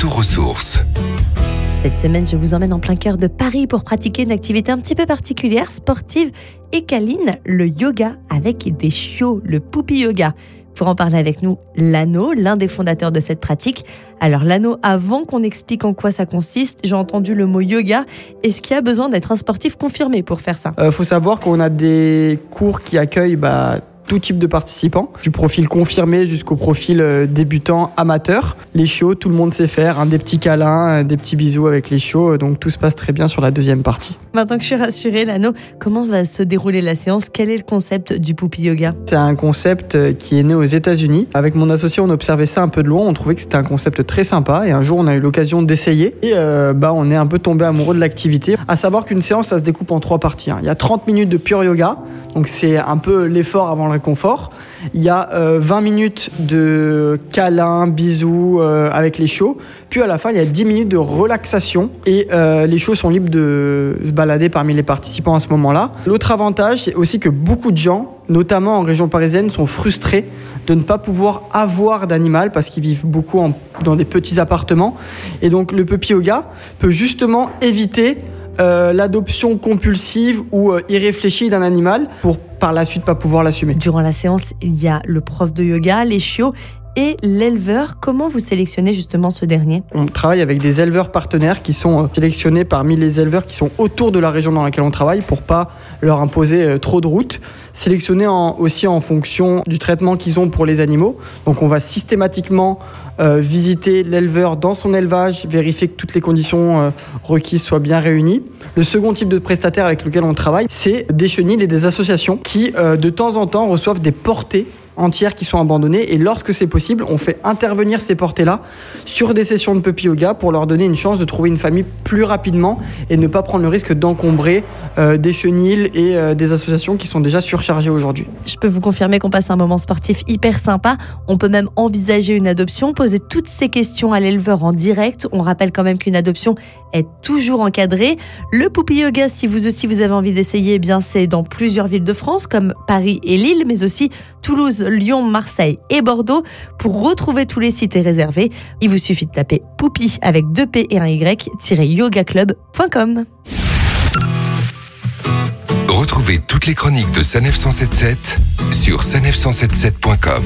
retour aux sources. Cette semaine, je vous emmène en plein cœur de Paris pour pratiquer une activité un petit peu particulière, sportive et câline, le yoga avec des chiots, le poupie yoga. Pour en parler avec nous, Lano, l'un des fondateurs de cette pratique. Alors Lano, avant qu'on explique en quoi ça consiste, j'ai entendu le mot yoga. Est-ce qu'il y a besoin d'être un sportif confirmé pour faire ça? Il euh, faut savoir qu'on a des cours qui accueillent bah, tout type de participants, du profil confirmé jusqu'au profil euh, débutant amateur. Les chiots, tout le monde sait faire, hein, des petits câlins, euh, des petits bisous avec les chiots, donc tout se passe très bien sur la deuxième partie. Maintenant que je suis rassurée, Lano, comment va se dérouler la séance? Quel est le concept du Poupie Yoga? C'est un concept euh, qui est né aux États-Unis. Avec mon associé, on observait ça un peu de loin, on trouvait que c'était un concept très sympa et un jour on a eu l'occasion d'essayer et bah, on est un peu tombé amoureux de l'activité. À savoir qu'une séance, ça se découpe en trois parties. Hein. Il y a 30 minutes de pure yoga, donc c'est un peu l'effort avant le confort. Il y a 20 euh, minutes de câlins, bisous euh, avec les chiots. Puis à la fin, il y a 10 minutes de relaxation et euh, les chiots sont libres de se balader parmi les participants à ce moment-là. L'autre avantage, c'est aussi que beaucoup de gens, notamment en région parisienne, sont frustrés de ne pas pouvoir avoir d'animal parce qu'ils vivent beaucoup dans des petits appartements. Et donc le puppy yoga peut justement éviter euh, l'adoption compulsive ou irréfléchie d'un animal pour par la suite pas pouvoir l'assumer. Durant la séance, il y a le prof de yoga, les chiots et l'éleveur. Comment vous sélectionnez justement ce dernier? On travaille avec des éleveurs partenaires qui sont euh, sélectionnés parmi les éleveurs qui sont autour de la région dans laquelle on travaille pour pas leur imposer euh, trop de routes. Sélectionnés aussi en fonction du traitement qu'ils ont pour les animaux. Donc on va systématiquement euh, visiter l'éleveur dans son élevage, vérifier que toutes les conditions requises soient bien réunies. Le second type de prestataire avec lequel on travaille, c'est des chenilles et des associations qui de temps en temps reçoivent des portées entières qui sont abandonnées. Et lorsque c'est possible, on fait intervenir ces portées-là sur des sessions de puppy yoga pour leur donner une chance de trouver une famille plus rapidement et ne pas prendre le risque d'encombrer euh, des chenilles et euh, des associations qui sont déjà surchargées aujourd'hui. Je peux vous confirmer qu'on passe un moment sportif hyper sympa. On peut même envisager une adoption, poser toutes ces questions à l'éleveur en direct. On rappelle quand même qu'une adoption est toujours encadrée. Le puppy yoga, si vous aussi vous avez envie d'essayer, eh bien c'est dans plusieurs villes de France comme Paris et Lille, mais aussi Toulouse, Lyon, Marseille et Bordeaux. Pour retrouver tous les sites et réservés, il vous suffit de taper Poupie avec 2 P et un Y-yogaclub.com. Retrouvez toutes les chroniques de Sanef 177 sur sanef177.com.